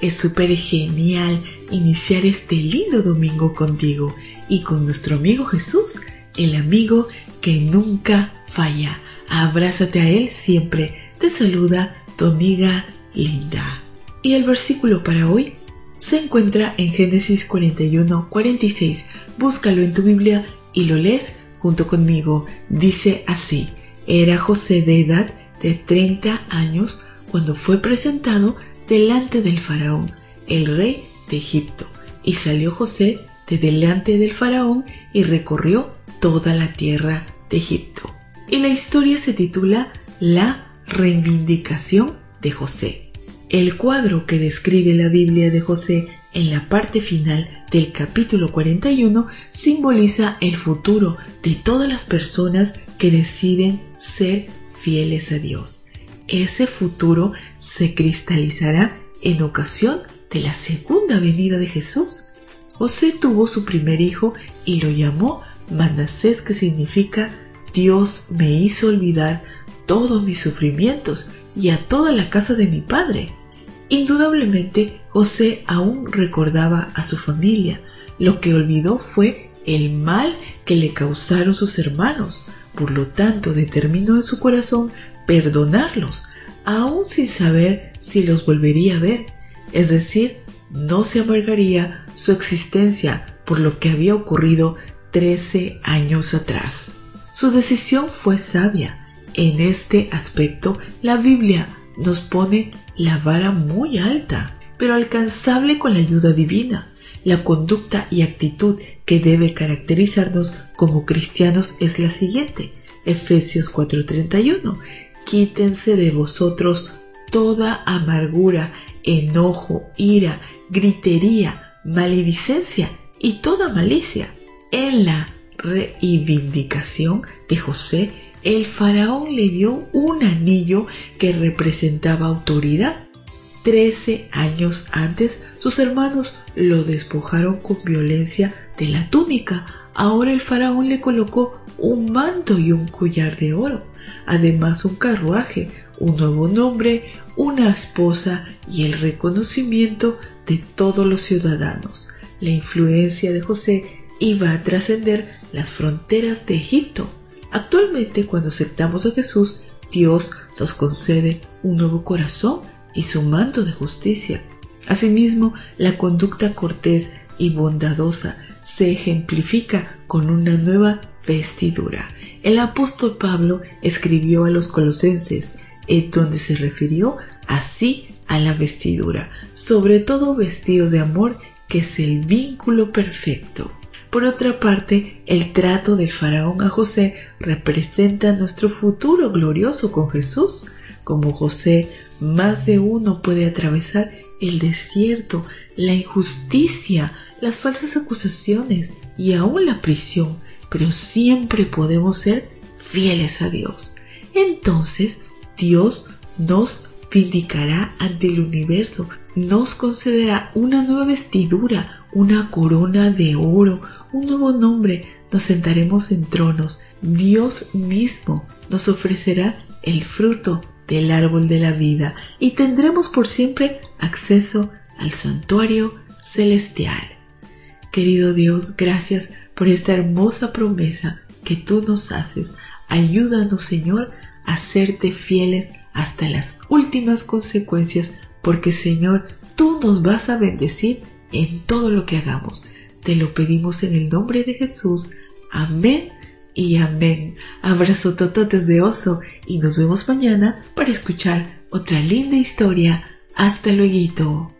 Es súper genial iniciar este lindo domingo contigo y con nuestro amigo Jesús, el amigo que nunca falla. Abrázate a Él siempre. Te saluda tu amiga Linda. Y el versículo para hoy se encuentra en Génesis 41, 46. Búscalo en tu Biblia y lo lees junto conmigo. Dice así, era José de edad de 30 años cuando fue presentado delante del faraón, el rey de Egipto. Y salió José de delante del faraón y recorrió toda la tierra de Egipto. Y la historia se titula La reivindicación de José. El cuadro que describe la Biblia de José en la parte final del capítulo 41 simboliza el futuro de todas las personas que deciden ser fieles a Dios. Ese futuro se cristalizará en ocasión de la segunda venida de Jesús. José tuvo su primer hijo y lo llamó Manasés, que significa Dios me hizo olvidar todos mis sufrimientos y a toda la casa de mi padre. Indudablemente, José aún recordaba a su familia. Lo que olvidó fue el mal que le causaron sus hermanos. Por lo tanto, determinó en su corazón perdonarlos, aún sin saber si los volvería a ver. Es decir, no se amargaría su existencia por lo que había ocurrido 13 años atrás. Su decisión fue sabia. En este aspecto, la Biblia nos pone la vara muy alta, pero alcanzable con la ayuda divina. La conducta y actitud que debe caracterizarnos como cristianos es la siguiente. Efesios 4:31. Quítense de vosotros toda amargura, enojo, ira, gritería, maledicencia y toda malicia. En la reivindicación de José el faraón le dio un anillo que representaba autoridad. Trece años antes, sus hermanos lo despojaron con violencia de la túnica. Ahora el faraón le colocó un manto y un collar de oro, además un carruaje, un nuevo nombre, una esposa y el reconocimiento de todos los ciudadanos. La influencia de José iba a trascender las fronteras de Egipto Actualmente cuando aceptamos a Jesús, Dios nos concede un nuevo corazón y su manto de justicia. Asimismo, la conducta cortés y bondadosa se ejemplifica con una nueva vestidura. El apóstol Pablo escribió a los colosenses, en donde se refirió así a la vestidura, sobre todo vestidos de amor, que es el vínculo perfecto. Por otra parte, el trato del faraón a José representa nuestro futuro glorioso con Jesús. Como José, más de uno puede atravesar el desierto, la injusticia, las falsas acusaciones y aún la prisión, pero siempre podemos ser fieles a Dios. Entonces, Dios nos vindicará ante el universo, nos concederá una nueva vestidura, una corona de oro, un nuevo nombre, nos sentaremos en tronos. Dios mismo nos ofrecerá el fruto del árbol de la vida y tendremos por siempre acceso al santuario celestial. Querido Dios, gracias por esta hermosa promesa que tú nos haces. Ayúdanos, Señor, a serte fieles hasta las últimas consecuencias, porque, Señor, tú nos vas a bendecir en todo lo que hagamos. Te lo pedimos en el nombre de Jesús. Amén y amén. Abrazo tototes de oso y nos vemos mañana para escuchar otra linda historia. Hasta luego.